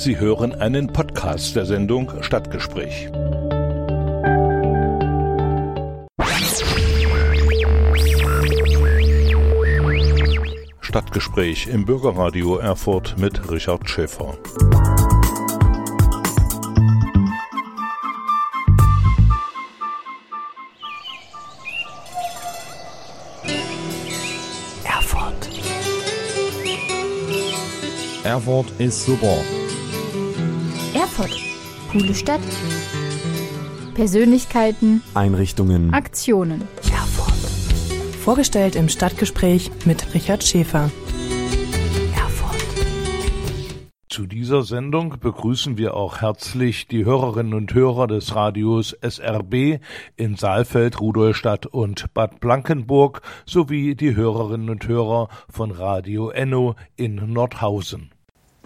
Sie hören einen Podcast der Sendung Stadtgespräch. Stadtgespräch im Bürgerradio Erfurt mit Richard Schäfer. Erfurt ist super. Coole Stadt. Persönlichkeiten. Einrichtungen. Aktionen. Erfurt. Vorgestellt im Stadtgespräch mit Richard Schäfer. Erfurt. Zu dieser Sendung begrüßen wir auch herzlich die Hörerinnen und Hörer des Radios SRB in Saalfeld, Rudolstadt und Bad Blankenburg sowie die Hörerinnen und Hörer von Radio Enno in Nordhausen.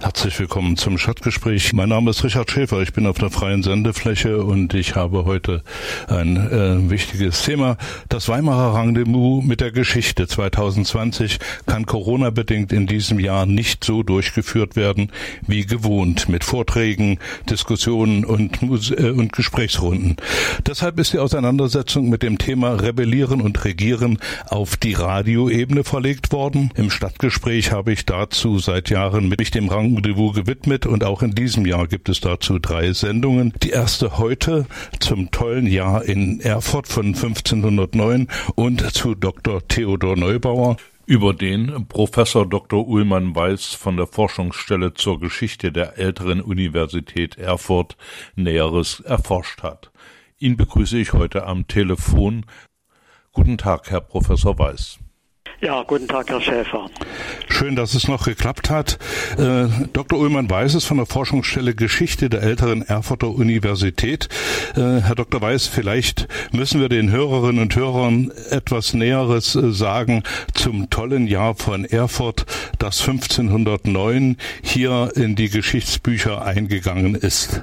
Herzlich willkommen zum Stadtgespräch. Mein Name ist Richard Schäfer. Ich bin auf der freien Sendefläche und ich habe heute ein äh, wichtiges Thema. Das Weimarer Rendezvous mit der Geschichte 2020 kann Corona-bedingt in diesem Jahr nicht so durchgeführt werden wie gewohnt mit Vorträgen, Diskussionen und, äh, und Gesprächsrunden. Deshalb ist die Auseinandersetzung mit dem Thema Rebellieren und Regieren auf die Radioebene verlegt worden. Im Stadtgespräch habe ich dazu seit Jahren mit dem Rang Rendezvous gewidmet und auch in diesem Jahr gibt es dazu drei Sendungen. Die erste heute zum tollen Jahr in Erfurt von 1509 und zu Dr. Theodor Neubauer über den Professor Dr. Ullmann Weiß von der Forschungsstelle zur Geschichte der älteren Universität Erfurt Näheres erforscht hat. Ihn begrüße ich heute am Telefon. Guten Tag, Herr Professor Weiß. Ja, guten Tag, Herr Schäfer. Schön, dass es noch geklappt hat. Äh, Dr. Ullmann Weiß ist von der Forschungsstelle Geschichte der älteren Erfurter Universität. Äh, Herr Dr. Weiß, vielleicht müssen wir den Hörerinnen und Hörern etwas Näheres äh, sagen zum tollen Jahr von Erfurt, das 1509 hier in die Geschichtsbücher eingegangen ist.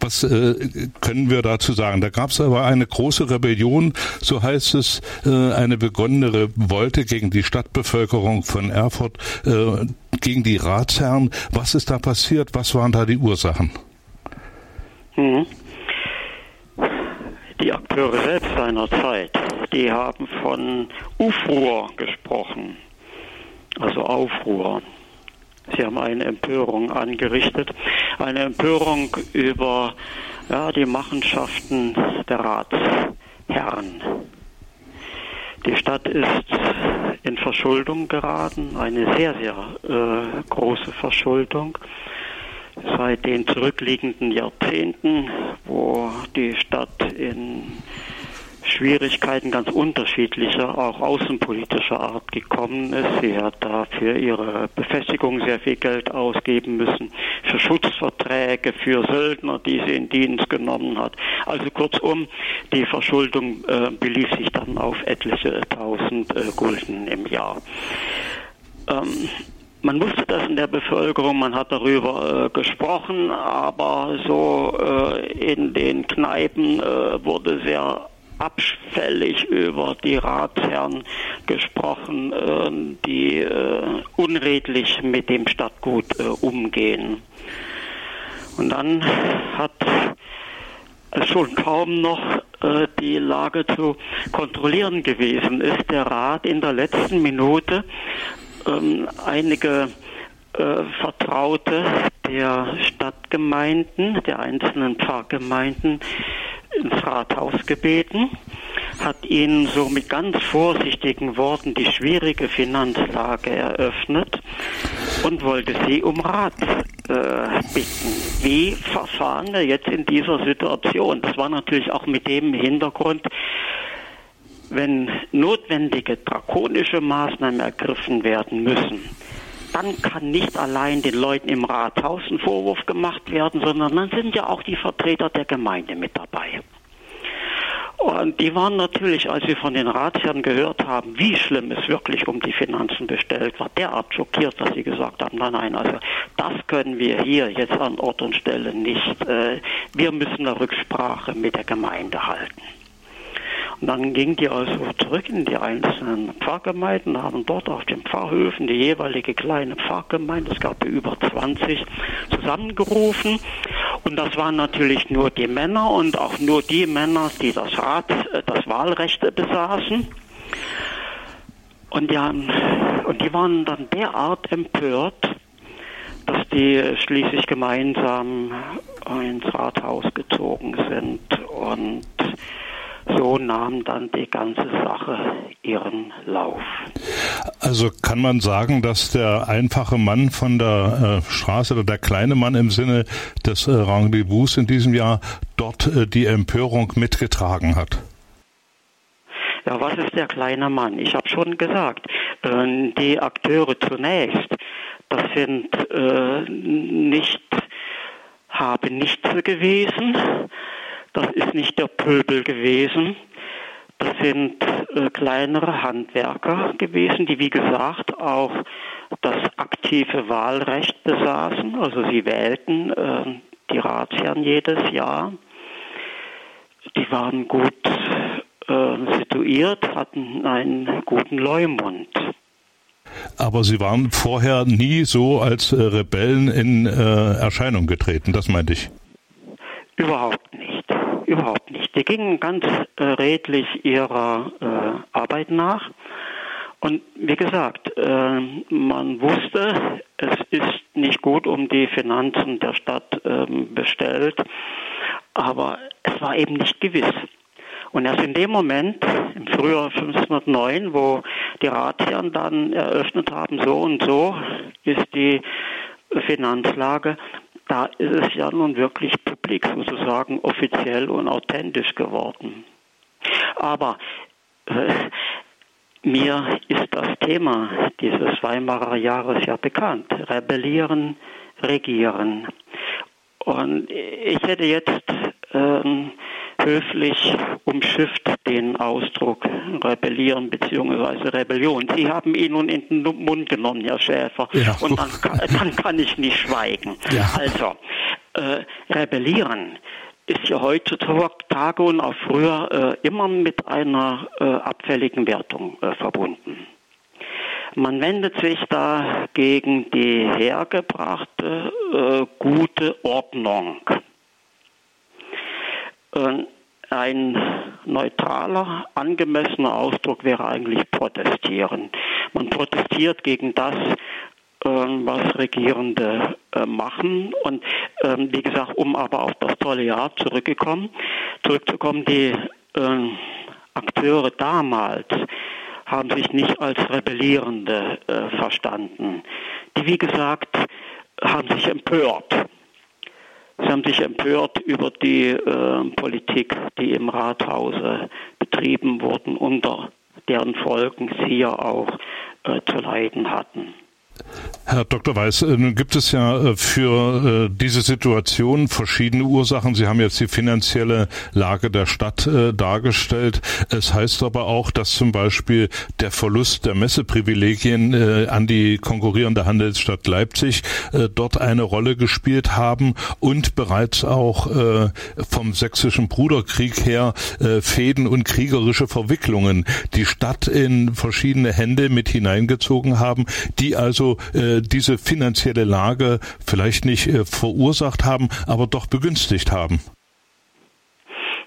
Was äh, können wir dazu sagen? Da gab es aber eine große Rebellion, so heißt es, äh, eine begonnene Revolte gegen die Stadtbevölkerung von Erfurt, äh, gegen die Ratsherren. Was ist da passiert? Was waren da die Ursachen? Mhm. Die Akteure selbst seiner Zeit, die haben von Ufruhr gesprochen, also Aufruhr. Sie haben eine Empörung angerichtet, eine Empörung über ja, die Machenschaften der Ratsherren. Die Stadt ist in Verschuldung geraten, eine sehr, sehr äh, große Verschuldung. Seit den zurückliegenden Jahrzehnten, wo die Stadt in Schwierigkeiten ganz unterschiedlicher, auch außenpolitischer Art gekommen ist. Sie hat da für ihre Befestigung sehr viel Geld ausgeben müssen, für Schutzverträge, für Söldner, die sie in Dienst genommen hat. Also kurzum, die Verschuldung äh, belief sich dann auf etliche tausend äh, Gulden im Jahr. Ähm, man wusste das in der Bevölkerung, man hat darüber äh, gesprochen, aber so äh, in den Kneipen äh, wurde sehr abfällig über die Ratsherren gesprochen, äh, die äh, unredlich mit dem Stadtgut äh, umgehen. Und dann hat schon kaum noch die Lage zu kontrollieren gewesen ist, der Rat in der letzten Minute ähm, einige Vertraute der Stadtgemeinden, der einzelnen Pfarrgemeinden ins Rathaus gebeten, hat ihnen so mit ganz vorsichtigen Worten die schwierige Finanzlage eröffnet und wollte sie um Rat äh, bitten. Wie verfahren wir jetzt in dieser Situation? Das war natürlich auch mit dem Hintergrund, wenn notwendige drakonische Maßnahmen ergriffen werden müssen, dann kann nicht allein den Leuten im Rathaus ein Vorwurf gemacht werden, sondern dann sind ja auch die Vertreter der Gemeinde mit dabei. Und die waren natürlich, als sie von den Ratsherren gehört haben, wie schlimm es wirklich um die Finanzen bestellt war, derart schockiert, dass sie gesagt haben, nein, nein, also das können wir hier jetzt an Ort und Stelle nicht. Äh, wir müssen eine Rücksprache mit der Gemeinde halten. Und dann gingen die also zurück in die einzelnen Pfarrgemeinden, haben dort auf den Pfarrhöfen die jeweilige kleine Pfarrgemeinde, es gab über 20, zusammengerufen. Und das waren natürlich nur die Männer und auch nur die Männer, die das Rat, äh, das Wahlrecht besaßen. Und die, haben, und die waren dann derart empört, dass die schließlich gemeinsam ins Rathaus gezogen sind und so nahm dann die ganze Sache ihren Lauf. Also kann man sagen, dass der einfache Mann von der äh, Straße oder der kleine Mann im Sinne des äh, Rendezvous in diesem Jahr dort äh, die Empörung mitgetragen hat? Ja, was ist der kleine Mann? Ich habe schon gesagt, äh, die Akteure zunächst, das sind äh, nicht, haben nichts gewesen, das ist nicht der Pöbel gewesen, das sind äh, kleinere Handwerker gewesen, die wie gesagt auch das aktive Wahlrecht besaßen, also sie wählten äh, die Ratsherren jedes Jahr. Die waren gut äh, situiert, hatten einen guten Leumund. Aber Sie waren vorher nie so als äh, Rebellen in äh, Erscheinung getreten, das meinte ich. Überhaupt nicht, überhaupt nicht. Die gingen ganz äh, redlich ihrer äh, Arbeit nach. Und wie gesagt, äh, man wusste, es ist nicht gut um die Finanzen der Stadt ähm, bestellt, aber es war eben nicht gewiss. Und erst in dem Moment, im Frühjahr 1509, wo die Ratsherren dann eröffnet haben, so und so ist die Finanzlage, da ist es ja nun wirklich publik, sozusagen offiziell und authentisch geworden. Aber äh, mir ist das Thema dieses Weimarer Jahres ja bekannt. Rebellieren, regieren. Und ich hätte jetzt ähm, höflich umschifft den Ausdruck rebellieren bzw. Rebellion. Sie haben ihn nun in den Mund genommen, Herr Schäfer, ja. und dann, dann, kann ich nicht schweigen. Ja. Also, äh, rebellieren ist ja heutzutage und auch früher äh, immer mit einer äh, abfälligen Wertung äh, verbunden. Man wendet sich da gegen die hergebrachte äh, gute Ordnung. Ähm, ein neutraler, angemessener Ausdruck wäre eigentlich protestieren. Man protestiert gegen das, ähm, was Regierende äh, machen. Und ähm, wie gesagt, um aber auf das tolle Jahr zurückgekommen, zurückzukommen, die ähm, Akteure damals haben sich nicht als Rebellierende äh, verstanden. Die, wie gesagt, haben sich empört Sie haben sich empört über die äh, Politik, die im Rathause betrieben wurden, unter deren Folgen Sie ja auch äh, zu leiden hatten. Herr Dr. Weiß, äh, nun gibt es ja äh, für äh, diese Situation verschiedene Ursachen. Sie haben jetzt die finanzielle Lage der Stadt dargestellt. Es heißt aber auch, dass zum Beispiel der Verlust der Messeprivilegien an die konkurrierende Handelsstadt Leipzig dort eine Rolle gespielt haben und bereits auch vom sächsischen Bruderkrieg her Fäden und kriegerische Verwicklungen die Stadt in verschiedene Hände mit hineingezogen haben, die also diese finanzielle Lage vielleicht nicht äh, verursacht haben, aber doch begünstigt haben?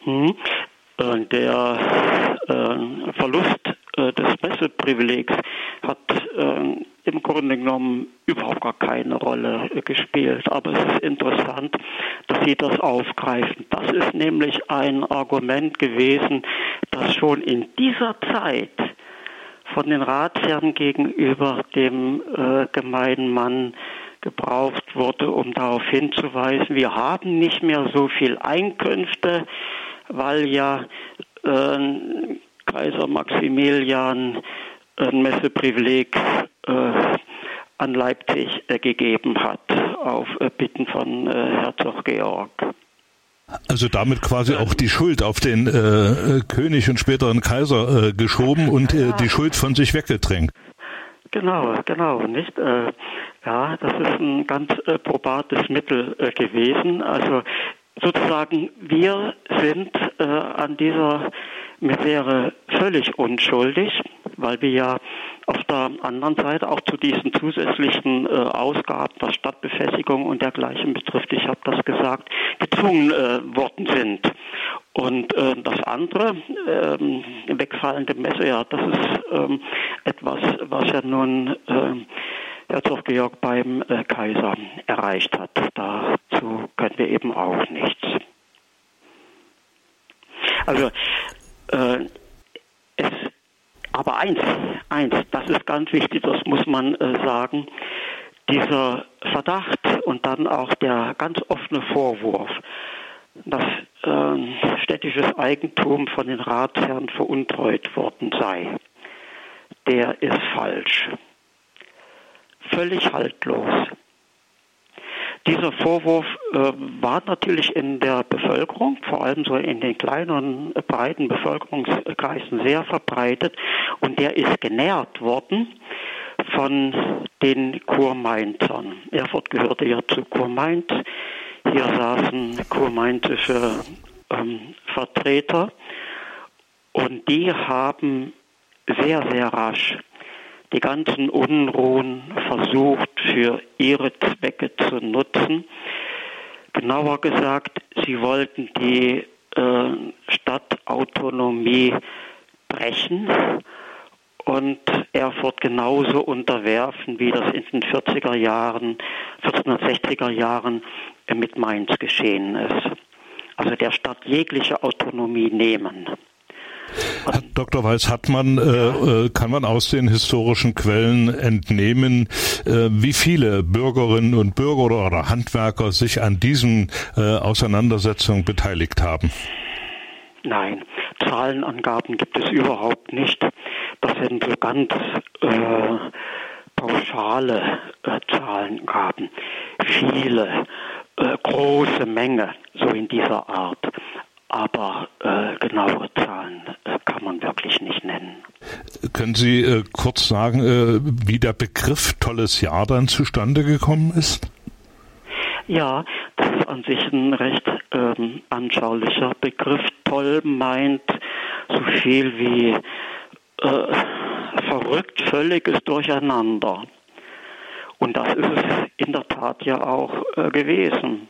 Hm. Äh, der äh, Verlust äh, des Messeprivilegs hat äh, im Grunde genommen überhaupt gar keine Rolle äh, gespielt. Aber es ist interessant, dass Sie das aufgreifen. Das ist nämlich ein Argument gewesen, das schon in dieser Zeit von den Ratsherren gegenüber dem äh, gemeinen Mann gebraucht wurde, um darauf hinzuweisen, wir haben nicht mehr so viel Einkünfte, weil ja äh, Kaiser Maximilian ein Messeprivileg äh, an Leipzig äh, gegeben hat, auf äh, Bitten von äh, Herzog Georg. Also damit quasi auch die Schuld auf den äh, König und späteren Kaiser äh, geschoben und äh, die Schuld von sich weggedrängt. Genau, genau, nicht? Äh, ja, das ist ein ganz äh, probates Mittel äh, gewesen. Also sozusagen, wir sind an dieser Misere völlig unschuldig, weil wir ja auf der anderen Seite auch zu diesen zusätzlichen äh, Ausgaben, was Stadtbefestigung und dergleichen betrifft, ich habe das gesagt, gezwungen äh, worden sind. Und äh, das andere, ähm, wegfallende Messe, ja, das ist ähm, etwas, was ja nun äh, Herzog Georg beim äh, Kaiser erreicht hat. Dazu können wir eben auch nichts. Also äh, es, aber eins, eins, das ist ganz wichtig, das muss man äh, sagen. Dieser Verdacht und dann auch der ganz offene Vorwurf, dass äh, städtisches Eigentum von den Ratsherren veruntreut worden sei, der ist falsch. Völlig haltlos. Dieser Vorwurf äh, war natürlich in der Bevölkerung, vor allem so in den kleinen, breiten Bevölkerungskreisen sehr verbreitet und der ist genährt worden von den Kurmainzern. Erfurt gehörte ja zu Kurmainz. Hier saßen kurmainzische ähm, Vertreter und die haben sehr, sehr rasch die ganzen Unruhen versucht für ihre Zwecke zu nutzen. Genauer gesagt, sie wollten die äh, Stadtautonomie brechen und Erfurt genauso unterwerfen, wie das in den 40er Jahren, 1460er Jahren mit Mainz geschehen ist. Also der Stadt jegliche Autonomie nehmen. Herr Dr. Weiß, hat man, äh, äh, kann man aus den historischen Quellen entnehmen, äh, wie viele Bürgerinnen und Bürger oder Handwerker sich an diesen äh, Auseinandersetzungen beteiligt haben? Nein, Zahlenangaben gibt es überhaupt nicht. Das sind so ganz äh, pauschale äh, Zahlengaben. Viele, große Menge, so in dieser Art aber äh, genaue Zahlen man wirklich nicht nennen. Können Sie äh, kurz sagen, äh, wie der Begriff tolles Jahr dann zustande gekommen ist? Ja, das ist an sich ein recht ähm, anschaulicher Begriff. Toll meint so viel wie äh, verrückt, völliges Durcheinander. Und das ist es in der Tat ja auch äh, gewesen,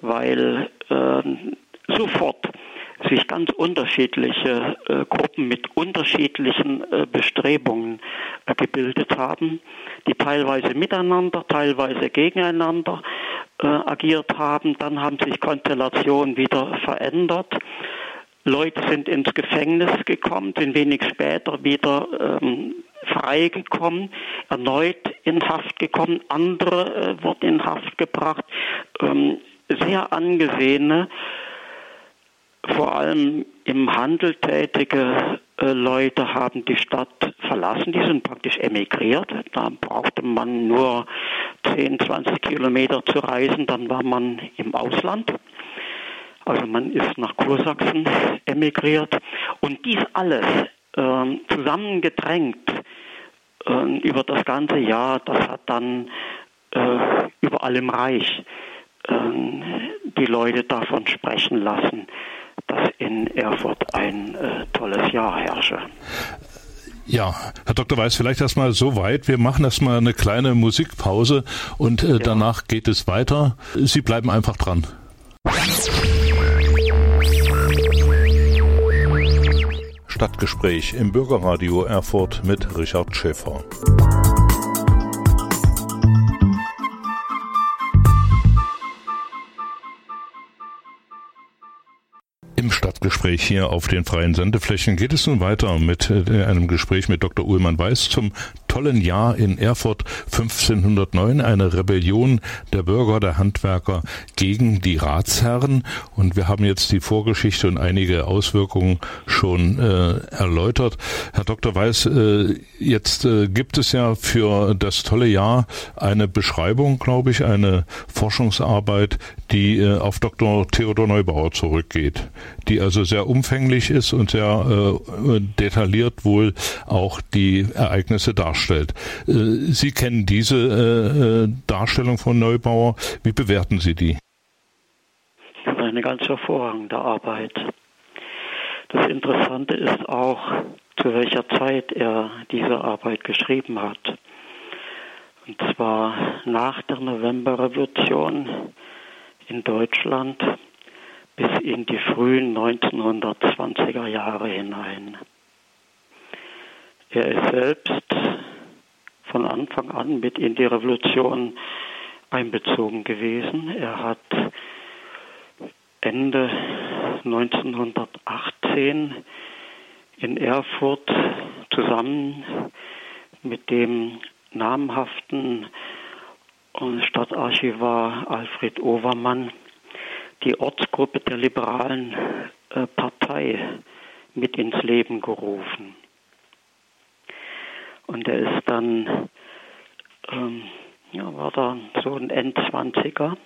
weil äh, sofort sich ganz unterschiedliche äh, Gruppen mit unterschiedlichen äh, Bestrebungen äh, gebildet haben, die teilweise miteinander, teilweise gegeneinander äh, agiert haben. Dann haben sich Konstellationen wieder verändert. Leute sind ins Gefängnis gekommen, sind wenig später wieder ähm, freigekommen, erneut in Haft gekommen, andere äh, wurden in Haft gebracht. Ähm, sehr angesehene vor allem im Handel tätige äh, Leute haben die Stadt verlassen, die sind praktisch emigriert. Da brauchte man nur 10, 20 Kilometer zu reisen, dann war man im Ausland. Also man ist nach Kursachsen emigriert. Und dies alles äh, zusammengedrängt äh, über das ganze Jahr, das hat dann äh, überall im Reich äh, die Leute davon sprechen lassen dass in Erfurt ein äh, tolles Jahr herrsche. Ja, Herr Dr. Weiß, vielleicht erstmal so weit. Wir machen erstmal eine kleine Musikpause und äh, ja. danach geht es weiter. Sie bleiben einfach dran. Stadtgespräch im Bürgerradio Erfurt mit Richard Schäfer. Stadtgespräch hier auf den freien Sendeflächen geht es nun weiter mit äh, einem Gespräch mit Dr. Uhlmann Weiß zum tollen Jahr in Erfurt 1509, eine Rebellion der Bürger, der Handwerker gegen die Ratsherren. Und wir haben jetzt die Vorgeschichte und einige Auswirkungen schon äh, erläutert. Herr Dr. Weiß, äh, jetzt äh, gibt es ja für das tolle Jahr eine Beschreibung, glaube ich, eine Forschungsarbeit, die äh, auf Dr. Theodor Neubauer zurückgeht, die also sehr umfänglich ist und sehr äh, detailliert wohl auch die Ereignisse darstellt darstellt. Äh, Sie kennen diese äh, äh, Darstellung von Neubauer. Wie bewerten Sie die? Eine ganz hervorragende Arbeit. das Interessante ist auch, zu welcher Zeit er diese Arbeit geschrieben hat. Und zwar nach der Novemberrevolution in Deutschland bis in die frühen 1920er Jahre hinein. Er ist selbst von Anfang an mit in die Revolution einbezogen gewesen. Er hat Ende 1918 in Erfurt zusammen mit dem namhaften Stadtarchivar Alfred Overmann die Ortsgruppe der liberalen äh, Partei mit ins Leben gerufen. Und er ist dann, ähm, ja, war da so ein Endzwanziger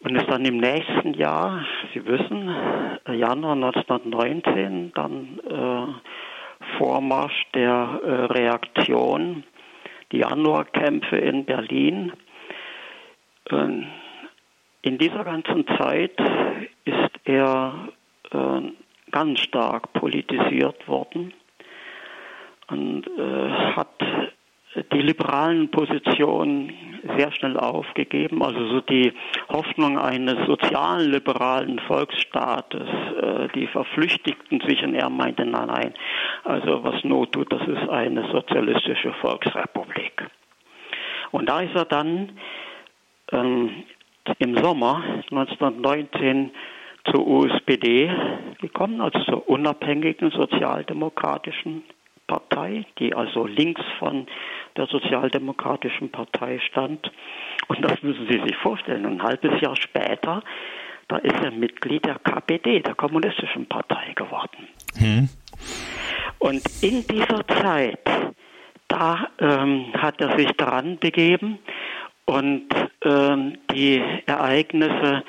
und ist dann im nächsten Jahr, Sie wissen, äh, Januar 1919, dann äh, Vormarsch der äh, Reaktion, die Januarkämpfe in Berlin. Äh, in dieser ganzen Zeit ist er äh, ganz stark politisiert worden und äh, hat die liberalen Positionen sehr schnell aufgegeben. Also so die Hoffnung eines sozialen liberalen Volksstaates, äh, die verflüchtigten sich und er meinte, nein, nein, also was Not tut, das ist eine sozialistische Volksrepublik. Und da ist er dann ähm, im Sommer 1919 zur USPD gekommen, also zur unabhängigen sozialdemokratischen Partei, die also links von der Sozialdemokratischen Partei stand. Und das müssen Sie sich vorstellen. Ein halbes Jahr später, da ist er Mitglied der KPD, der Kommunistischen Partei geworden. Hm. Und in dieser Zeit, da ähm, hat er sich daran begeben und ähm, die Ereignisse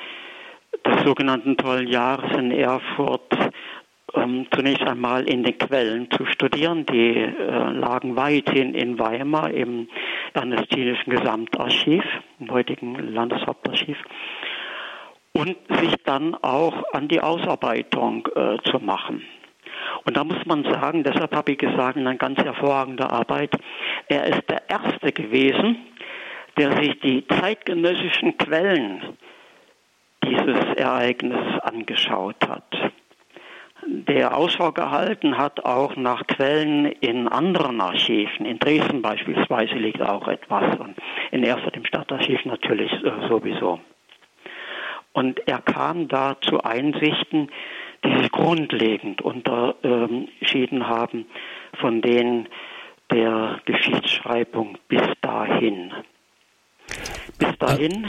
des sogenannten Tollen Jahres in Erfurt ähm, zunächst einmal in den Quellen zu studieren. Die äh, lagen weithin in Weimar im Ernestinischen Gesamtarchiv, im heutigen Landeshauptarchiv, und sich dann auch an die Ausarbeitung äh, zu machen. Und da muss man sagen, deshalb habe ich gesagt, eine ganz hervorragende Arbeit. Er ist der Erste gewesen, der sich die zeitgenössischen Quellen dieses Ereignisses angeschaut hat der Ausschau gehalten hat, auch nach Quellen in anderen Archiven. In Dresden beispielsweise liegt auch etwas und in Erfurt im Stadtarchiv natürlich äh, sowieso. Und er kam da zu Einsichten, die sich grundlegend unterschieden haben von denen der Geschichtsschreibung bis dahin. Bis dahin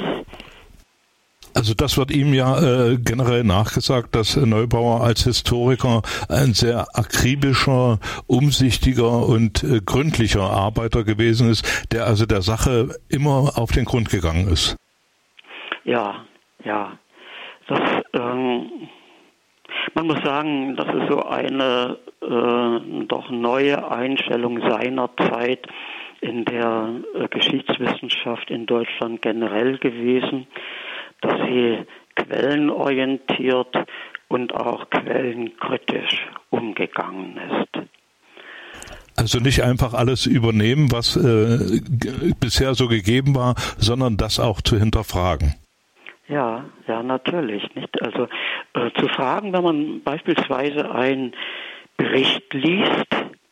also das wird ihm ja äh, generell nachgesagt, dass Neubauer als Historiker ein sehr akribischer, umsichtiger und äh, gründlicher Arbeiter gewesen ist, der also der Sache immer auf den Grund gegangen ist. Ja, ja. Das, ähm, man muss sagen, das ist so eine äh, doch neue Einstellung seiner Zeit in der äh, Geschichtswissenschaft in Deutschland generell gewesen dass sie quellenorientiert und auch quellenkritisch umgegangen ist. Also nicht einfach alles übernehmen, was äh, bisher so gegeben war, sondern das auch zu hinterfragen. Ja, ja, natürlich. Nicht? Also äh, zu fragen, wenn man beispielsweise einen Bericht liest,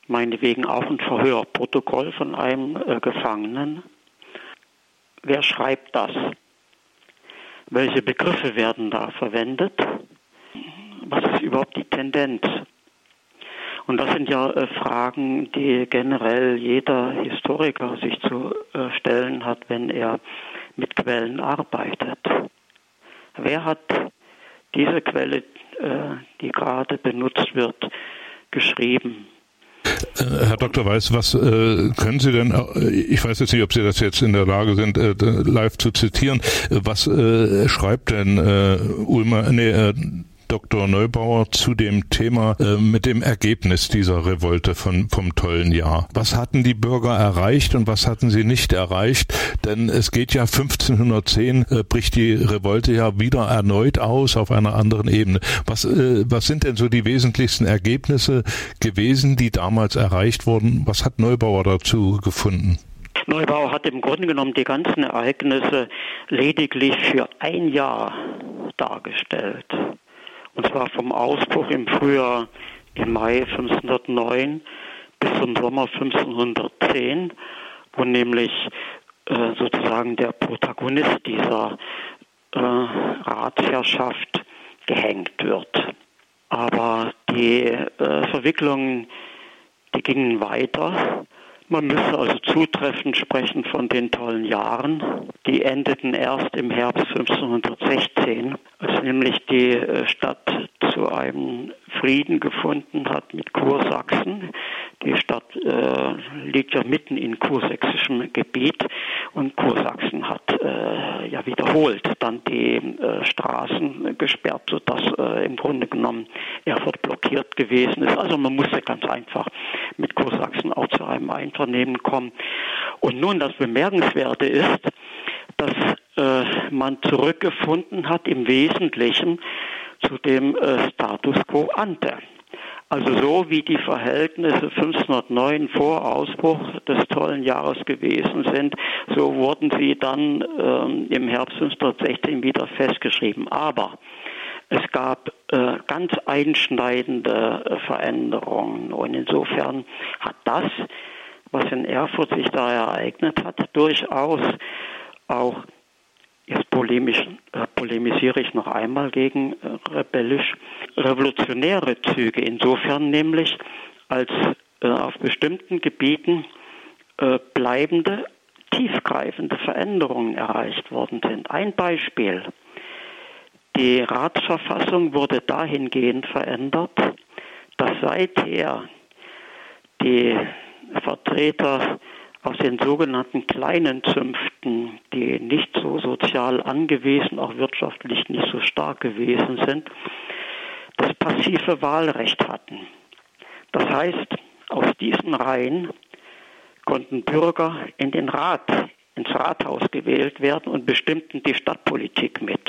meinetwegen auch ein Verhörprotokoll von einem äh, Gefangenen, wer schreibt das? Welche Begriffe werden da verwendet? Was ist überhaupt die Tendenz? Und das sind ja äh, Fragen, die generell jeder Historiker sich zu äh, stellen hat, wenn er mit Quellen arbeitet. Wer hat diese Quelle, äh, die gerade benutzt wird, geschrieben? Äh, Herr Dr. Weiß, was äh, können Sie denn, äh, ich weiß jetzt nicht, ob Sie das jetzt in der Lage sind, äh, live zu zitieren, was äh, schreibt denn äh, Ulmer, nee, Dr. Neubauer, zu dem Thema äh, mit dem Ergebnis dieser Revolte von, vom tollen Jahr. Was hatten die Bürger erreicht und was hatten sie nicht erreicht? Denn es geht ja 1510, äh, bricht die Revolte ja wieder erneut aus auf einer anderen Ebene. Was, äh, was sind denn so die wesentlichsten Ergebnisse gewesen, die damals erreicht wurden? Was hat Neubauer dazu gefunden? Neubauer hat im Grunde genommen die ganzen Ereignisse lediglich für ein Jahr dargestellt. Und zwar vom Ausbruch im Frühjahr, im Mai 1509 bis zum Sommer 1510, wo nämlich äh, sozusagen der Protagonist dieser äh, Ratsherrschaft gehängt wird. Aber die äh, Verwicklungen, die gingen weiter man müsse also zutreffend sprechen von den tollen Jahren. Die endeten erst im Herbst 1516, als nämlich die äh, Stadt zu einem Frieden gefunden hat mit Kursachsen. Die Stadt äh, liegt ja mitten in kursächsischem Gebiet und Kursachsen hat äh, ja wiederholt dann die äh, Straßen gesperrt, sodass äh, im Grunde genommen Erfurt blockiert gewesen ist. Also man musste ganz einfach mit Kursachsen auch zu einem Einvernehmen kommen. Und nun das Bemerkenswerte ist, dass äh, man zurückgefunden hat im Wesentlichen zu dem äh, Status quo ante. Also so wie die Verhältnisse 1509 vor Ausbruch des tollen Jahres gewesen sind, so wurden sie dann ähm, im Herbst 1516 wieder festgeschrieben. Aber es gab äh, ganz einschneidende äh, Veränderungen und insofern hat das, was in Erfurt sich da ereignet hat, durchaus auch Jetzt polemisch, äh, polemisiere ich noch einmal gegen äh, rebellisch revolutionäre Züge. Insofern nämlich, als äh, auf bestimmten Gebieten äh, bleibende, tiefgreifende Veränderungen erreicht worden sind. Ein Beispiel. Die Ratsverfassung wurde dahingehend verändert, dass seither die Vertreter aus den sogenannten kleinen Zünften, die nicht so sozial angewiesen, auch wirtschaftlich nicht so stark gewesen sind, das passive Wahlrecht hatten. Das heißt, aus diesen Reihen konnten Bürger in den Rat, ins Rathaus gewählt werden und bestimmten die Stadtpolitik mit.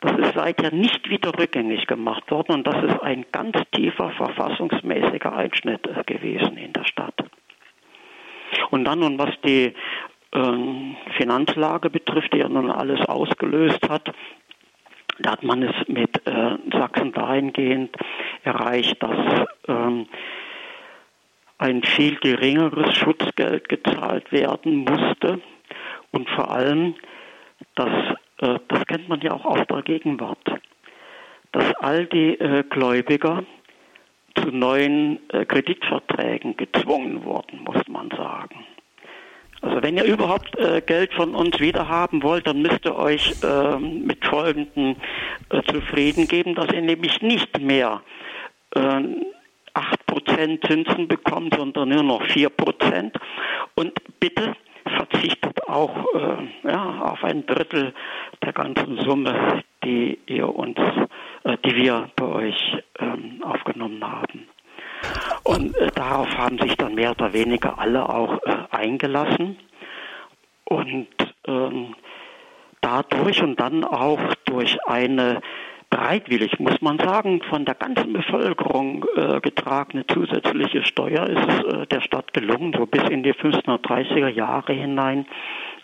Das ist seither nicht wieder rückgängig gemacht worden und das ist ein ganz tiefer verfassungsmäßiger Einschnitt gewesen in der Stadt. Und dann, und was die ähm, Finanzlage betrifft, die ja nun alles ausgelöst hat, da hat man es mit äh, Sachsen dahingehend erreicht, dass ähm, ein viel geringeres Schutzgeld gezahlt werden musste. Und vor allem, dass, äh, das kennt man ja auch aus der Gegenwart, dass all die äh, Gläubiger zu neuen äh, Kreditverträgen gezwungen wurden, muss man sagen. Also wenn ihr überhaupt äh, Geld von uns wiederhaben wollt, dann müsst ihr euch äh, mit folgenden äh, zufrieden geben, dass ihr nämlich nicht mehr äh, 8% Zinsen bekommt, sondern nur noch 4%. Und bitte verzichtet auch äh, ja, auf ein Drittel der ganzen Summe, die ihr uns, äh, die wir bei euch ähm, aufgenommen haben. Und äh, darauf haben sich dann mehr oder weniger alle auch äh, eingelassen. Und ähm, dadurch und dann auch durch eine bereitwillig, muss man sagen, von der ganzen Bevölkerung äh, getragene zusätzliche Steuer ist es äh, der Stadt gelungen, so bis in die 1530er Jahre hinein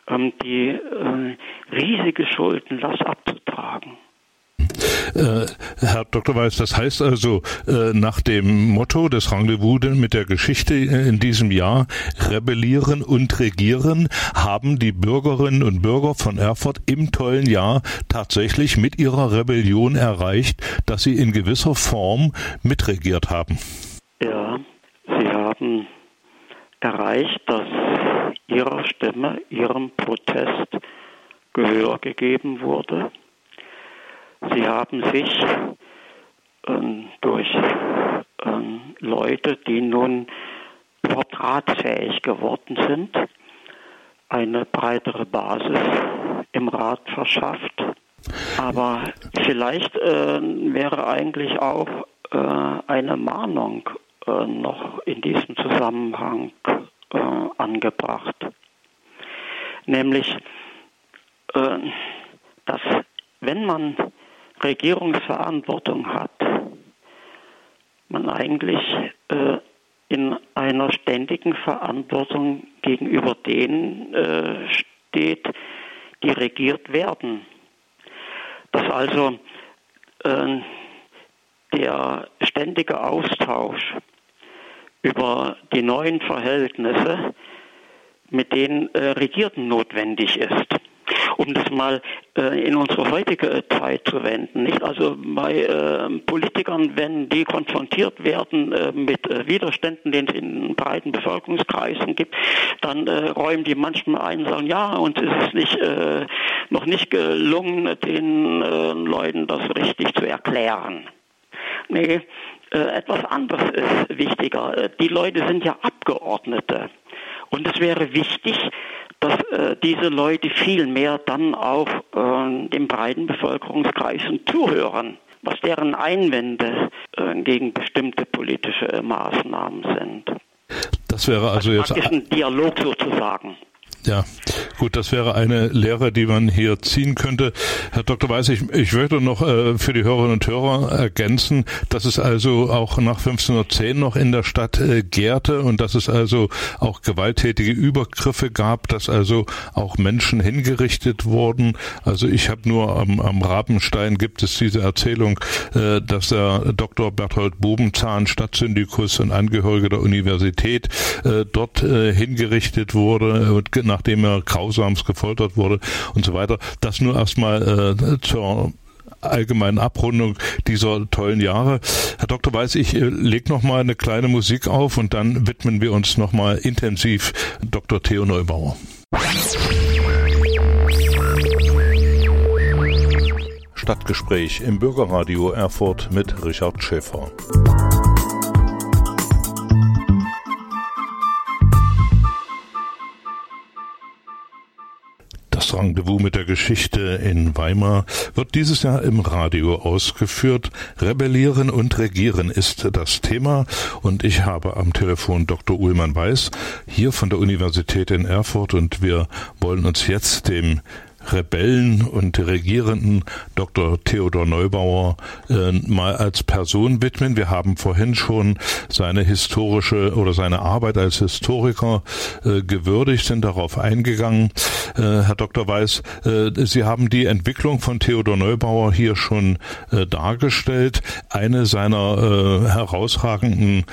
ähm, die äh, riesige Schuldenlast abzutragen. Äh, Herr Dr. Weiß, das heißt also, äh, nach dem Motto des Rendezvous mit der Geschichte in diesem Jahr, rebellieren und regieren, haben die Bürgerinnen und Bürger von Erfurt im tollen Jahr tatsächlich mit ihrer Rebellion erreicht, dass sie in gewisser Form mitregiert haben. Ja, sie haben erreicht, dass ihrer Stimme, ihrem Protest Gehör gegeben wurde Sie haben sich ähm, durch ähm, Leute, die nun portratfähig geworden sind, eine breitere Basis im Rat verschafft. Aber vielleicht äh, wäre eigentlich auch äh, eine Mahnung äh, noch in diesem Zusammenhang äh, angebracht. Nämlich, äh, dass wenn man Regierungsverantwortung hat, man eigentlich äh, in einer ständigen Verantwortung gegenüber denen äh, steht, die regiert werden. Dass also äh, der ständige Austausch über die neuen Verhältnisse mit den äh, Regierten notwendig ist um das mal äh, in unsere heutige äh, Zeit zu wenden. Nicht? Also bei äh, Politikern, wenn die konfrontiert werden äh, mit äh, Widerständen, den es in breiten Bevölkerungskreisen gibt, dann äh, räumen die manchmal ein und sagen, ja, uns ist es nicht, noch nicht gelungen, den Leuten das richtig zu erklären. Nee, etwas anderes ist wichtiger. Die Leute sind ja Abgeordnete. Und es wäre wichtig, dass äh, diese Leute viel mehr dann auch äh, den breiten Bevölkerungskreisen zuhören, was deren Einwände äh, gegen bestimmte politische Maßnahmen sind. Das wäre also jetzt. Das ist ein Dialog sozusagen. Ja, gut, das wäre eine Lehre, die man hier ziehen könnte. Herr Dr. Weiß, ich, ich würde noch äh, für die Hörerinnen und Hörer ergänzen, dass es also auch nach 1510 noch in der Stadt äh, gärte und dass es also auch gewalttätige Übergriffe gab, dass also auch Menschen hingerichtet wurden. Also ich habe nur am, am Rabenstein gibt es diese Erzählung, äh, dass der Dr. Berthold Bubenzahn, Stadtsyndikus und Angehörige der Universität, äh, dort äh, hingerichtet wurde und nachdem er grausamst gefoltert wurde und so weiter. Das nur erstmal äh, zur allgemeinen Abrundung dieser tollen Jahre. Herr Dr. Weiß, ich äh, lege noch mal eine kleine Musik auf und dann widmen wir uns noch mal intensiv Dr. Theo Neubauer. Stadtgespräch im Bürgerradio Erfurt mit Richard Schäfer. Rendezvous mit der Geschichte in Weimar wird dieses Jahr im Radio ausgeführt. Rebellieren und Regieren ist das Thema und ich habe am Telefon Dr. Uhlmann Weiß hier von der Universität in Erfurt und wir wollen uns jetzt dem Rebellen und Regierenden Dr. Theodor Neubauer äh, mal als Person widmen. Wir haben vorhin schon seine historische oder seine Arbeit als Historiker äh, gewürdigt, sind darauf eingegangen. Äh, Herr Dr. Weiß, äh, Sie haben die Entwicklung von Theodor Neubauer hier schon äh, dargestellt. Eine seiner äh, herausragenden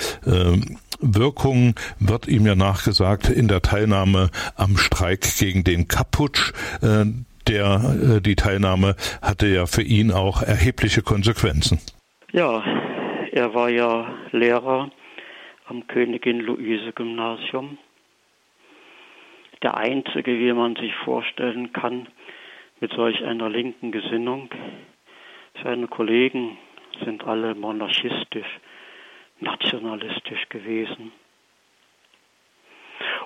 Wirkung wird ihm ja nachgesagt in der Teilnahme am Streik gegen den Kaputsch. Äh, der, äh, die Teilnahme hatte ja für ihn auch erhebliche Konsequenzen. Ja, er war ja Lehrer am Königin Luise Gymnasium. Der einzige, wie man sich vorstellen kann, mit solch einer linken Gesinnung. Seine Kollegen sind alle monarchistisch, nationalistisch gewesen.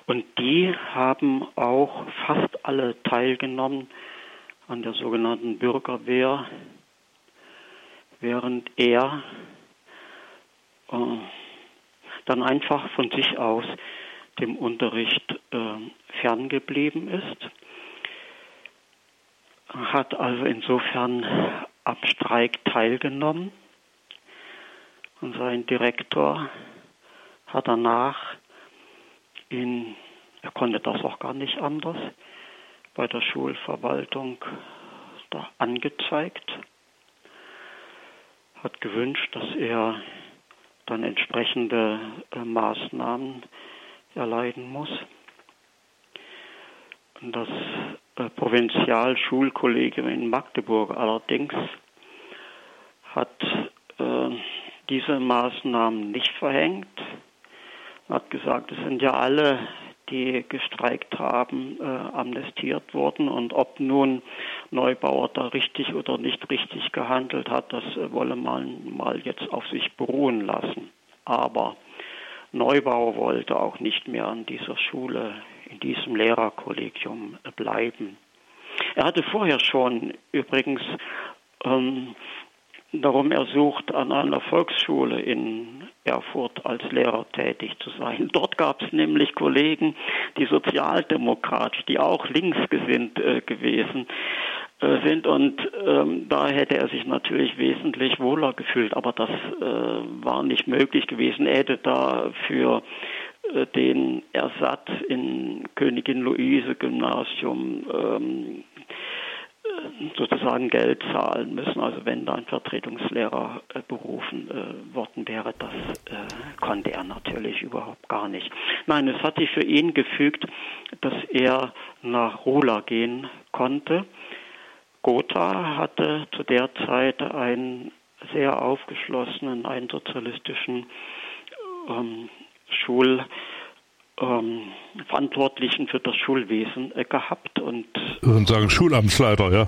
Und die haben auch fast alle teilgenommen an der sogenannten Bürgerwehr, während er äh, dann einfach von sich aus dem Unterricht äh, ferngeblieben ist, hat also insofern am Streik teilgenommen und sein Direktor hat danach ihn, er konnte das auch gar nicht anders, bei der Schulverwaltung da angezeigt, hat gewünscht, dass er dann entsprechende äh, Maßnahmen erleiden muss. Und das äh, Provinzialschulkollegium in Magdeburg allerdings hat diese Maßnahmen nicht verhängt, hat gesagt, es sind ja alle, die gestreikt haben, äh, amnestiert worden. Und ob nun Neubauer da richtig oder nicht richtig gehandelt hat, das äh, wolle man mal jetzt auf sich beruhen lassen. Aber Neubauer wollte auch nicht mehr an dieser Schule, in diesem Lehrerkollegium bleiben. Er hatte vorher schon übrigens ähm, darum ersucht, an einer Volksschule in Erfurt als Lehrer tätig zu sein. Dort gab es nämlich Kollegen, die sozialdemokratisch, die auch linksgesinnt äh, gewesen äh, sind und ähm, da hätte er sich natürlich wesentlich wohler gefühlt, aber das äh, war nicht möglich gewesen. Er hätte da für äh, den Ersatz in Königin Luise Gymnasium ähm, sozusagen Geld zahlen müssen. Also wenn da ein Vertretungslehrer äh, berufen äh, worden wäre, das äh, konnte er natürlich überhaupt gar nicht. Nein, es hat sich für ihn gefügt, dass er nach Rula gehen konnte. Gotha hatte zu der Zeit einen sehr aufgeschlossenen, einen sozialistischen ähm, Schul ähm, Verantwortlichen für das Schulwesen äh, gehabt und und sagen Schulamtsleiter, ja.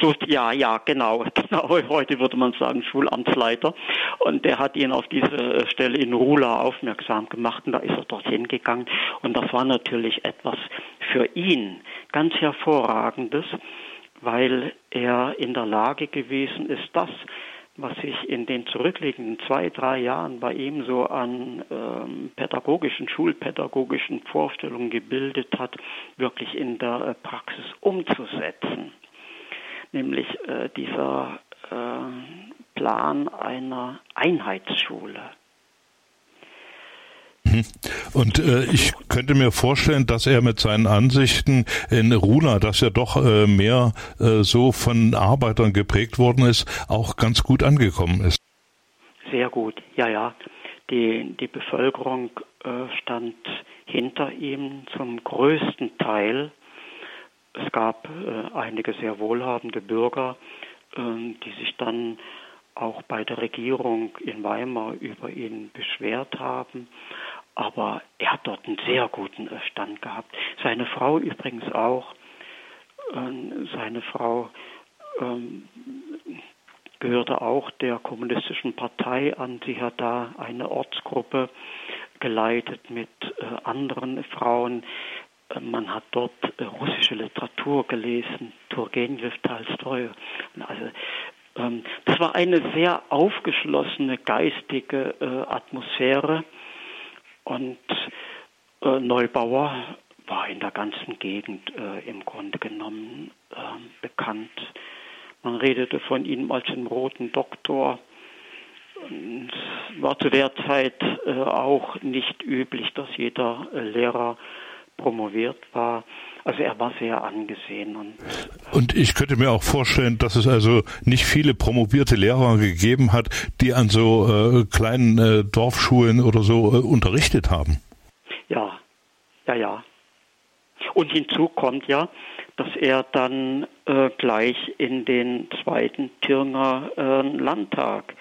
So, ja, ja, genau, genau. Heute würde man sagen Schulamtsleiter. Und der hat ihn auf diese Stelle in Rula aufmerksam gemacht und da ist er dorthin gegangen. Und das war natürlich etwas für ihn ganz hervorragendes, weil er in der Lage gewesen ist, das was sich in den zurückliegenden zwei, drei Jahren bei ihm so an ähm, pädagogischen, schulpädagogischen Vorstellungen gebildet hat, wirklich in der äh, Praxis umzusetzen. Nämlich äh, dieser äh, Plan einer Einheitsschule. Und äh, ich könnte mir vorstellen, dass er mit seinen Ansichten in Runa, das ja doch äh, mehr äh, so von Arbeitern geprägt worden ist, auch ganz gut angekommen ist. Sehr gut, ja, ja. Die, die Bevölkerung äh, stand hinter ihm zum größten Teil. Es gab äh, einige sehr wohlhabende Bürger, äh, die sich dann auch bei der Regierung in Weimar über ihn beschwert haben aber er hat dort einen sehr guten Stand gehabt. Seine Frau übrigens auch. Ähm, seine Frau ähm, gehörte auch der kommunistischen Partei an. Sie hat da eine Ortsgruppe geleitet mit äh, anderen Frauen. Äh, man hat dort äh, russische Literatur gelesen, Turgenev, Tolstoi. Also ähm, das war eine sehr aufgeschlossene geistige Atmosphäre und äh, Neubauer war in der ganzen Gegend äh, im Grunde genommen äh, bekannt. Man redete von ihm als dem roten Doktor. Und war zu der Zeit äh, auch nicht üblich, dass jeder äh, Lehrer promoviert war. Also er war sehr angesehen. Und, und ich könnte mir auch vorstellen, dass es also nicht viele promovierte Lehrer gegeben hat, die an so äh, kleinen äh, Dorfschulen oder so äh, unterrichtet haben. Ja, ja, ja. Und hinzu kommt ja, dass er dann äh, gleich in den zweiten Thüringer äh, Landtag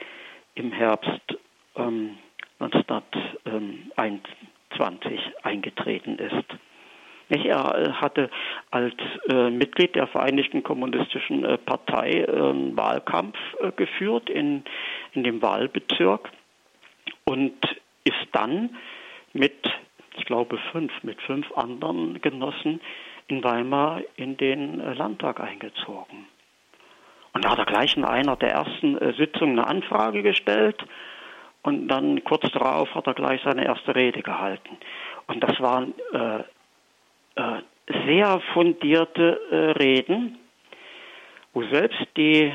im Herbst ähm, 1921 eingetreten ist. Er äh, hatte als äh, Mitglied der Vereinigten Kommunistischen äh, Partei einen Wahlkampf geführt in, in dem Wahlbezirk und ist dann mit, ich glaube, fünf, mit fünf anderen Genossen in Weimar in den Landtag eingezogen. Und da hat er gleich in einer der ersten Sitzungen eine Anfrage gestellt und dann kurz darauf hat er gleich seine erste Rede gehalten. Und das waren äh, äh, sehr fundierte äh, Reden, wo selbst die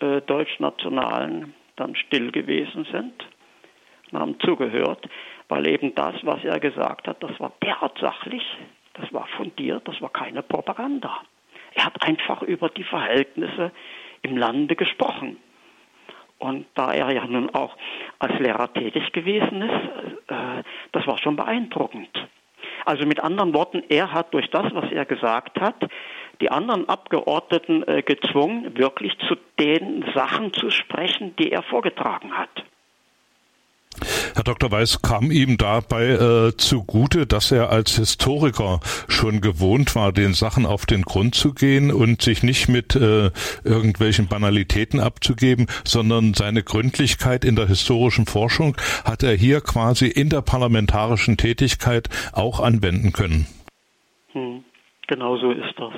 äh, Deutschnationalen dann still gewesen sind und haben zugehört, weil eben das, was er gesagt hat, das war derart sachlich, das war fundiert, das war keine Propaganda. Er hat einfach über die Verhältnisse im Lande gesprochen. Und da er ja nun auch als Lehrer tätig gewesen ist, äh, das war schon beeindruckend. Also mit anderen Worten, er hat durch das, was er gesagt hat, die anderen Abgeordneten äh, gezwungen, wirklich zu den Sachen zu sprechen, die er vorgetragen hat. Herr Dr. Weiß, kam ihm dabei äh, zugute, dass er als Historiker schon gewohnt war, den Sachen auf den Grund zu gehen und sich nicht mit äh, irgendwelchen Banalitäten abzugeben, sondern seine Gründlichkeit in der historischen Forschung hat er hier quasi in der parlamentarischen Tätigkeit auch anwenden können. Hm, genau so ist das.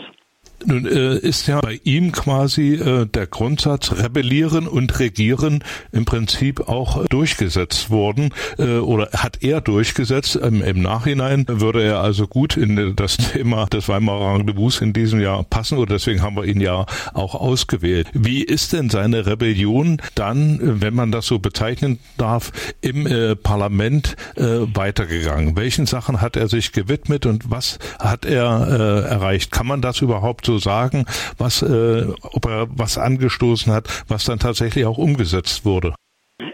Nun äh, ist ja bei ihm quasi äh, der Grundsatz Rebellieren und Regieren im Prinzip auch durchgesetzt worden äh, oder hat er durchgesetzt. Ähm, Im Nachhinein würde er also gut in das Thema des Weimarer Rendezvous in diesem Jahr passen oder deswegen haben wir ihn ja auch ausgewählt. Wie ist denn seine Rebellion dann, wenn man das so bezeichnen darf, im äh, Parlament äh, weitergegangen? Welchen Sachen hat er sich gewidmet und was hat er äh, erreicht? Kann man das überhaupt so sagen, was, äh, ob er was angestoßen hat, was dann tatsächlich auch umgesetzt wurde?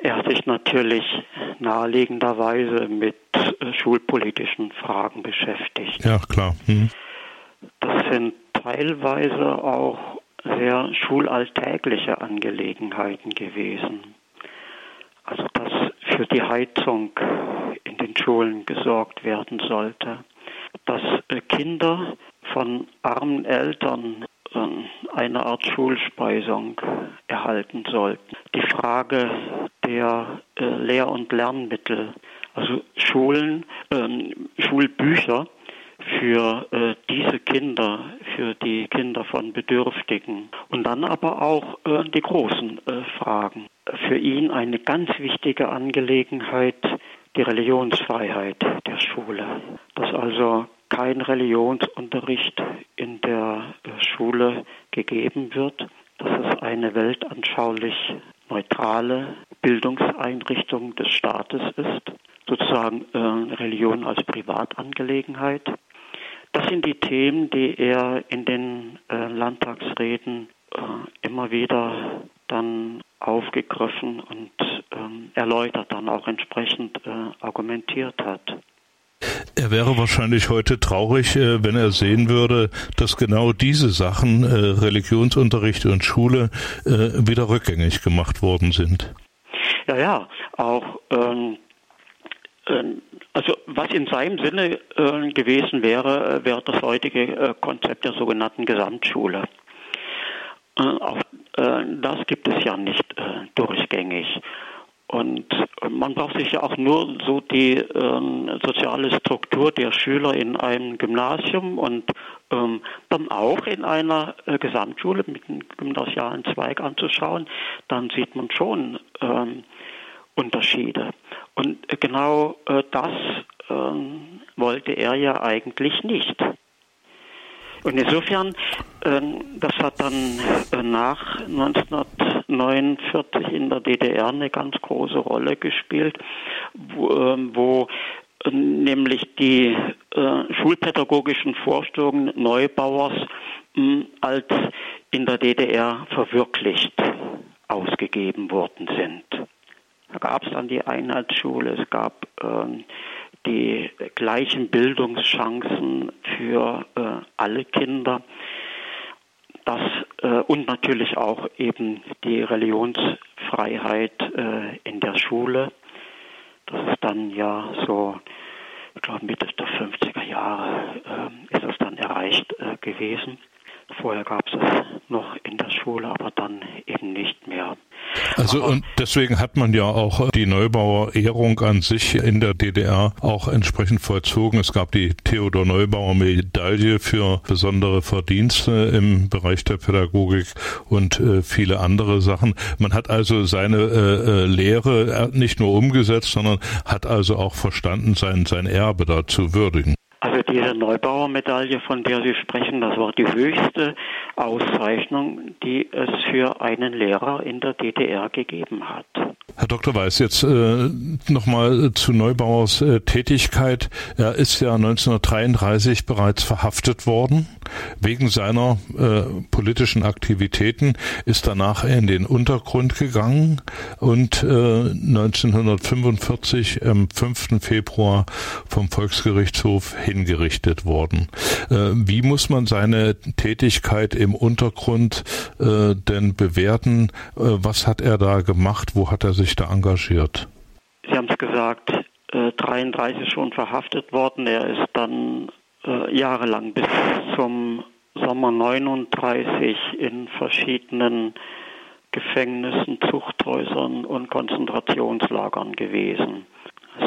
Er hat sich natürlich naheliegenderweise mit äh, schulpolitischen Fragen beschäftigt. Ja, klar. Hm. Das sind teilweise auch sehr schulalltägliche Angelegenheiten gewesen. Also dass für die Heizung in den Schulen gesorgt werden sollte, dass äh, Kinder von armen Eltern ähm, eine Art Schulspeisung erhalten sollten. Die Frage der äh, Lehr- und Lernmittel, also Schulen, äh, Schulbücher für äh, diese Kinder, für die Kinder von Bedürftigen. Und dann aber auch die großen Fragen. Für ihn eine ganz wichtige Angelegenheit, die Religionsfreiheit der Schule. Dass also kein Religionsunterricht in der äh, Schule gegeben wird, dass es eine weltanschaulich neutrale Bildungseinrichtung des Staates ist, sozusagen äh, Religion als Privatangelegenheit. Das sind die Themen, die er in den äh, Landtagsreden immer wieder dann aufgegriffen und ähm, erläutert, dann auch entsprechend argumentiert hat. Er wäre wahrscheinlich heute traurig, äh, wenn er sehen würde, dass genau diese Sachen, äh, Religionsunterricht und Schule, äh, wieder rückgängig gemacht worden sind. Ja, ja, auch ähm, ähm, also was in seinem Sinne äh, gewesen wäre, wäre das heutige äh, Konzept der sogenannten Gesamtschule. Äh, auch das gibt es ja nicht durchgängig. Und man braucht sich ja auch nur so die ähm, soziale Struktur der Schüler in einem Gymnasium und ähm, dann auch in einer äh, Gesamtschule mit einem gymnasialen Zweig anzuschauen, dann sieht man schon ähm, Unterschiede. Und genau äh, das ähm, wollte er ja eigentlich nicht. Und insofern, äh, das hat dann äh, nach 1949 in der DDR eine ganz große Rolle gespielt, wo, ähm, äh, nämlich die äh, schulpädagogischen Vorstellungen Neubauers hm, als in der DDR verwirklicht ausgegeben worden sind. Da gab es dann die Einheitsschule, es gab ähm, die gleichen Bildungschancen für äh, alle Kinder. Das äh, und natürlich auch eben die Religionsfreiheit äh, in der Schule. Das ist dann ja so, ich glaube Mitte der 50er Jahre äh, ist es dann erreicht äh, gewesen. Vorher gab es es noch in der Schule, aber dann eben nicht mehr. Also und deswegen hat man ja auch die Neubauer Ehrung an sich in der DDR auch entsprechend vollzogen. Es gab die Theodor Neubauer Medaille für besondere Verdienste im Bereich der Pädagogik und äh, viele andere Sachen. Man hat also seine äh, äh Lehre nicht nur umgesetzt, sondern hat also auch verstanden, sein, sein Erbe da zu würdigen. Also diese Neubauer-Medaille, von der Sie sprechen, das war die höchste Auszeichnung, die es für einen Lehrer in der DDR gegeben hat. Herr Dr. Weiß, jetzt äh, nochmal zu Neubauers äh, Tätigkeit. Er ist ja 1933 bereits verhaftet worden wegen seiner äh, politischen Aktivitäten, ist danach in den Untergrund gegangen und äh, 1945 am 5. Februar vom Volksgerichtshof hingerichtet worden. Äh, wie muss man seine Tätigkeit im Untergrund äh, denn bewerten? Äh, was hat er da gemacht? Wo hat er sich da engagiert? Sie haben es gesagt, äh, 33 schon verhaftet worden. Er ist dann äh, jahrelang bis zum Sommer 39 in verschiedenen Gefängnissen, Zuchthäusern und Konzentrationslagern gewesen.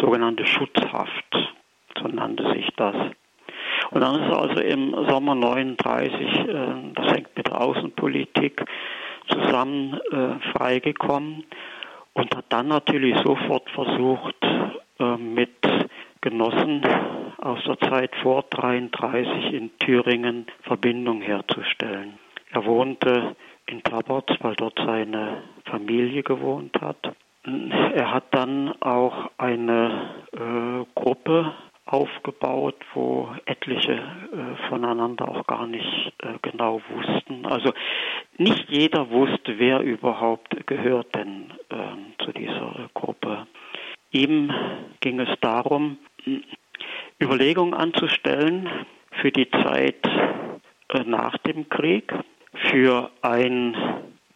Sogenannte Schutzhaft, so nannte sich das. Und dann ist also im Sommer 39, äh, das hängt mit der Außenpolitik zusammen, äh, freigekommen und hat dann natürlich sofort versucht, äh, mit Genossen aus der Zeit vor 33 in Thüringen Verbindung herzustellen. Er wohnte in Taborz, weil dort seine Familie gewohnt hat. Er hat dann auch eine äh, Gruppe aufgebaut, wo etliche äh, voneinander auch gar nicht äh, genau wussten. Also nicht jeder wusste, wer überhaupt gehört denn äh, zu dieser Gruppe. Ihm ging es darum, Überlegungen anzustellen für die Zeit äh, nach dem Krieg, für ein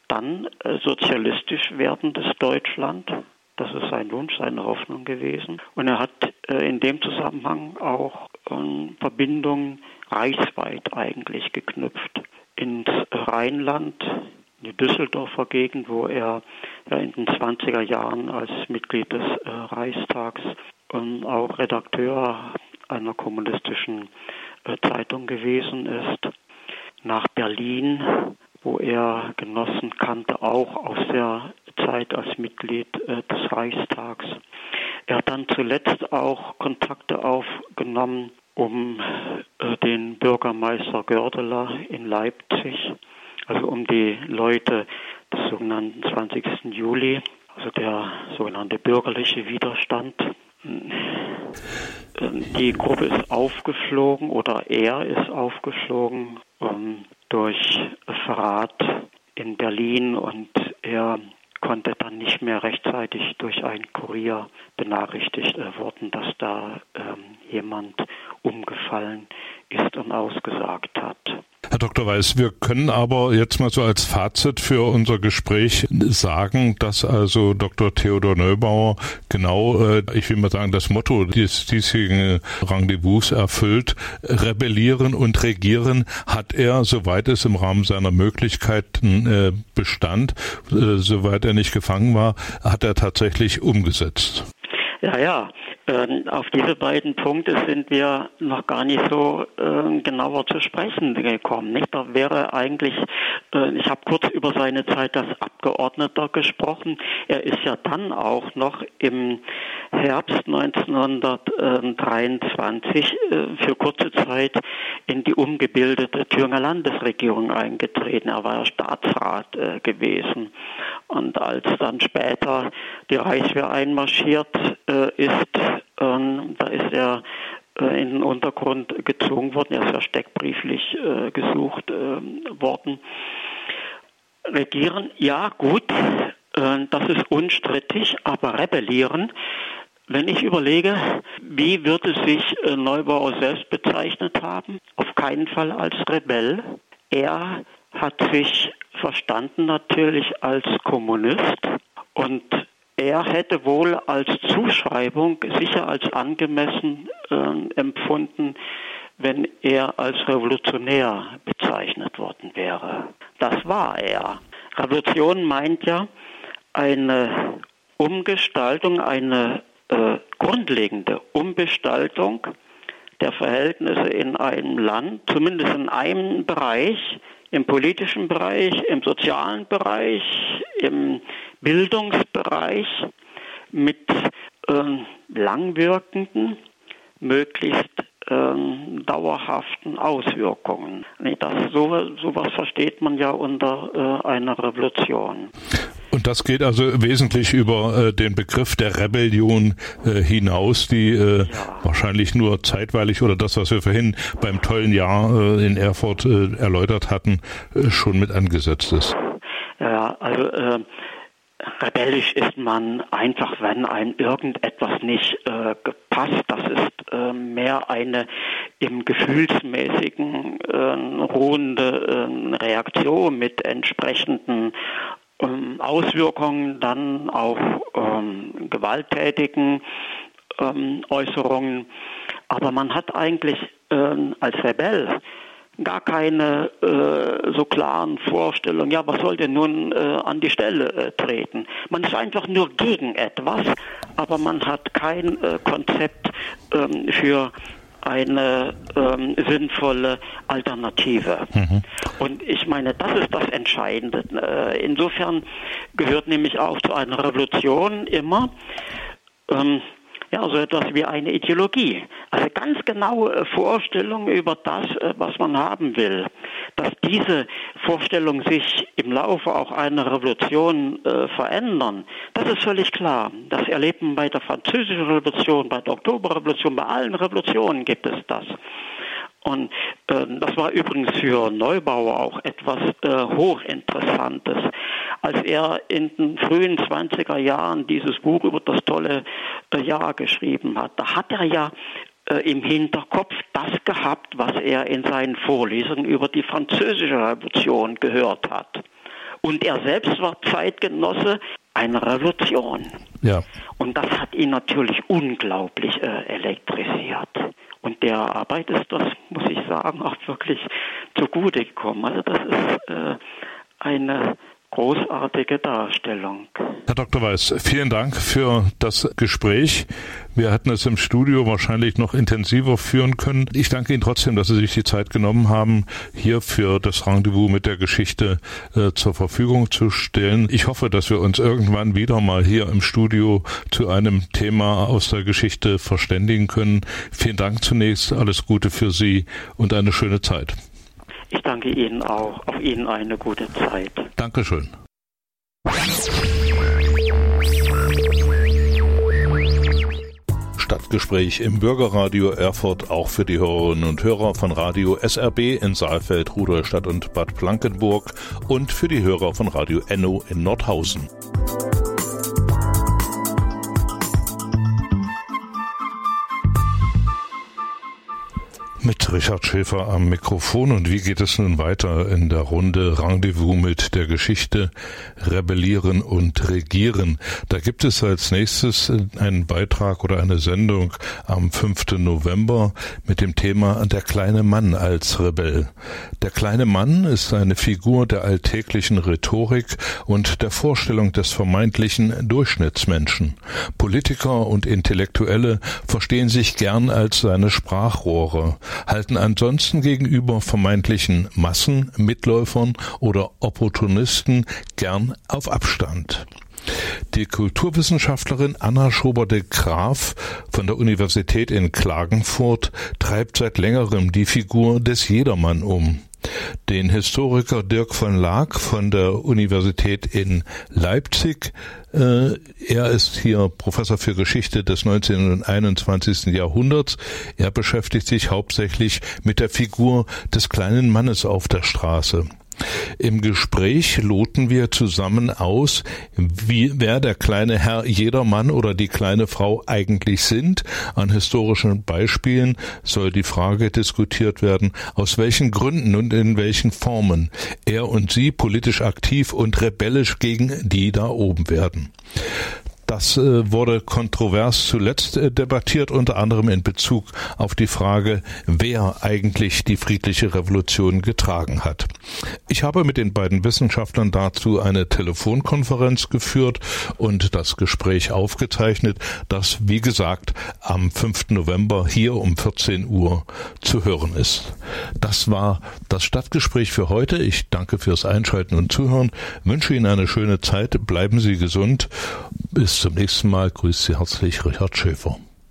dann äh, sozialistisch werdendes Deutschland. Das ist sein Wunsch, seine Hoffnung gewesen. Und er hat in dem Zusammenhang auch ähm, Verbindungen reichsweit eigentlich geknüpft. Ins Rheinland, in die Düsseldorfer Gegend, wo er in den 20er Jahren als Mitglied des äh, Reichstags und auch Redakteur einer kommunistischen äh, Zeitung gewesen ist, nach Berlin, wo er Genossen kannte, auch aus der Zeit als Mitglied äh, des Reichstags. Er hat dann zuletzt auch Kontakte aufgenommen, um äh, den Bürgermeister Gördeler in Leipzig, also um die Leute des sogenannten 20. Juli, also der sogenannte bürgerliche Widerstand, die Gruppe ist aufgeflogen oder er ist aufgeflogen um, durch Verrat in Berlin und er konnte dann nicht mehr rechtzeitig durch einen Kurier benachrichtigt äh, worden, dass da ähm, jemand umgefallen ist und ausgesagt hat. Herr Dr. Weiß, wir können aber jetzt mal so als Fazit für unser Gespräch sagen, dass also Dr. Theodor Neubauer genau, äh, ich will mal sagen, das Motto des diesjährigen Rendezvous erfüllt. Rebellieren und regieren hat er, soweit es im Rahmen seiner Möglichkeiten äh, bestand, äh, soweit er nicht gefangen war, hat er tatsächlich umgesetzt. Ja, ja. Ähm, auf diese beiden Punkte sind wir noch gar nicht so äh, genauer zu sprechen gekommen. Nicht? Da wäre eigentlich, äh, ich habe kurz über seine Zeit als Abgeordneter gesprochen. Er ist ja dann auch noch im Herbst 1923 äh, für kurze Zeit in die umgebildete Thüringer Landesregierung eingetreten. Er war ja Staatsrat äh, gewesen. Und als dann später die Reichswehr einmarschiert äh, ist, ähm, da ist er äh, in den Untergrund gezogen worden, er ist ja steckbrieflich äh, gesucht äh, worden. Regieren, ja gut, äh, das ist unstrittig, aber rebellieren, wenn ich überlege, wie würde sich äh, Neubauer selbst bezeichnet haben? Auf keinen Fall als Rebell. Er hat sich verstanden natürlich als Kommunist und er hätte wohl als Zuschreibung sicher als angemessen äh, empfunden, wenn er als Revolutionär bezeichnet worden wäre. Das war er. Revolution meint ja eine Umgestaltung, eine äh, grundlegende Umgestaltung der Verhältnisse in einem Land, zumindest in einem Bereich, im politischen Bereich, im sozialen Bereich, im Bildungsbereich mit ähm, langwirkenden, möglichst ähm, dauerhaften Auswirkungen. Das, so, sowas versteht man ja unter äh, einer Revolution. Und das geht also wesentlich über äh, den Begriff der Rebellion äh, hinaus, die äh, ja. wahrscheinlich nur zeitweilig oder das, was wir vorhin beim tollen Jahr äh, in Erfurt äh, erläutert hatten, äh, schon mit angesetzt ist. Ja, also rebellisch ist man einfach, wenn einem irgendetwas nicht äh, gepasst. Das ist äh, mehr eine im gefühlsmäßigen äh, ruhende äh, Reaktion mit entsprechenden ähm, Auswirkungen dann auf ähm, gewalttätigen ähm, Äußerungen. Aber man hat eigentlich ähm, als Rebell gar keine äh, so klaren Vorstellungen, ja, was soll denn nun äh, an die Stelle äh, treten? Man ist einfach nur gegen etwas, aber man hat kein äh, Konzept ähm, für eine ähm, sinnvolle Alternative. Mhm. Und ich meine, das ist das Entscheidende. Äh, insofern gehört nämlich auch zu einer Revolution immer ähm, ja, so etwas wie eine Ideologie. Also ganz genaue Vorstellungen über das, äh, was man haben will. Dass diese Vorstellungen sich im Laufe auch einer Revolution äh, verändern, das ist völlig klar. Das erlebt man bei der französischen Revolution, bei der Oktoberrevolution, bei allen Revolutionen gibt es das. Und äh, das war übrigens für Neubauer auch etwas äh, Hochinteressantes. Als er in den frühen 20er Jahren dieses Buch über das tolle äh, Jahr geschrieben hat, da hat er ja äh, im Hinterkopf das gehabt, was er in seinen Vorlesungen über die französische Revolution gehört hat. Und er selbst war Zeitgenosse einer Revolution. Ja. Und das hat ihn natürlich unglaublich äh, elektrisiert. Und der Arbeit ist das, muss ich sagen, auch wirklich zugute gekommen. Also das ist äh, eine großartige Darstellung. Herr Dr. Weiß, vielen Dank für das Gespräch. Wir hätten es im Studio wahrscheinlich noch intensiver führen können. Ich danke Ihnen trotzdem, dass Sie sich die Zeit genommen haben, hier für das Rendezvous mit der Geschichte äh, zur Verfügung zu stellen. Ich hoffe, dass wir uns irgendwann wieder mal hier im Studio zu einem Thema aus der Geschichte verständigen können. Vielen Dank zunächst, alles Gute für Sie und eine schöne Zeit. Ich danke Ihnen auch. Auf Ihnen eine gute Zeit. Dankeschön. Stadtgespräch im Bürgerradio Erfurt auch für die Hörerinnen und Hörer von Radio SRB in Saalfeld, Rudolstadt und Bad Blankenburg und für die Hörer von Radio Enno in Nordhausen. Mit Richard Schäfer am Mikrofon und wie geht es nun weiter in der Runde Rendezvous mit der Geschichte Rebellieren und Regieren. Da gibt es als nächstes einen Beitrag oder eine Sendung am 5. November mit dem Thema Der kleine Mann als Rebell. Der kleine Mann ist eine Figur der alltäglichen Rhetorik und der Vorstellung des vermeintlichen Durchschnittsmenschen. Politiker und Intellektuelle verstehen sich gern als seine Sprachrohre halten ansonsten gegenüber vermeintlichen Massen, Mitläufern oder Opportunisten gern auf Abstand. Die Kulturwissenschaftlerin Anna Schober de Graaf von der Universität in Klagenfurt treibt seit längerem die Figur des Jedermann um. Den Historiker Dirk von Laak von der Universität in Leipzig äh, er ist hier Professor für Geschichte des 19. und 21. Jahrhunderts. Er beschäftigt sich hauptsächlich mit der Figur des kleinen Mannes auf der Straße. Im Gespräch loten wir zusammen aus, wie, wer der kleine Herr Jedermann oder die kleine Frau eigentlich sind. An historischen Beispielen soll die Frage diskutiert werden, aus welchen Gründen und in welchen Formen er und sie politisch aktiv und rebellisch gegen die da oben werden. Das äh, wurde kontrovers zuletzt äh, debattiert, unter anderem in Bezug auf die Frage, wer eigentlich die friedliche Revolution getragen hat. Ich habe mit den beiden Wissenschaftlern dazu eine Telefonkonferenz geführt und das Gespräch aufgezeichnet, das, wie gesagt, am 5. November hier um 14 Uhr zu hören ist. Das war das Stadtgespräch für heute. Ich danke fürs Einschalten und Zuhören, wünsche Ihnen eine schöne Zeit, bleiben Sie gesund. Bis zum nächsten Mal. Grüßt Sie herzlich, Richard Schäfer.